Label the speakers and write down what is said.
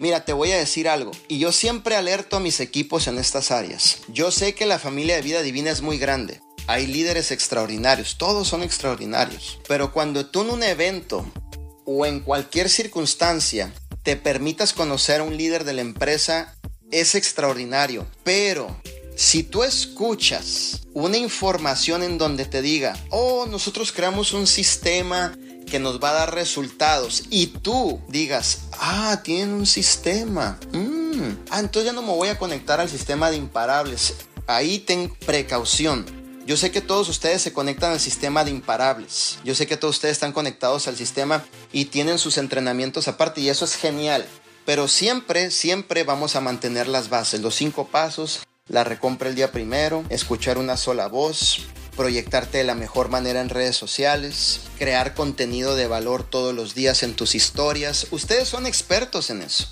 Speaker 1: Mira, te voy a decir algo, y yo siempre alerto a mis equipos en estas áreas. Yo sé que la familia de vida divina es muy grande. Hay líderes extraordinarios, todos son extraordinarios. Pero cuando tú en un evento o en cualquier circunstancia te permitas conocer a un líder de la empresa, es extraordinario. Pero si tú escuchas una información en donde te diga, oh, nosotros creamos un sistema que nos va a dar resultados y tú digas, ah, tienen un sistema, mm. ah, entonces ya no me voy a conectar al sistema de imparables. Ahí ten precaución. Yo sé que todos ustedes se conectan al sistema de imparables. Yo sé que todos ustedes están conectados al sistema y tienen sus entrenamientos aparte y eso es genial. Pero siempre, siempre vamos a mantener las bases, los cinco pasos, la recompra el día primero, escuchar una sola voz, proyectarte de la mejor manera en redes sociales, crear contenido de valor todos los días en tus historias. Ustedes son expertos en eso.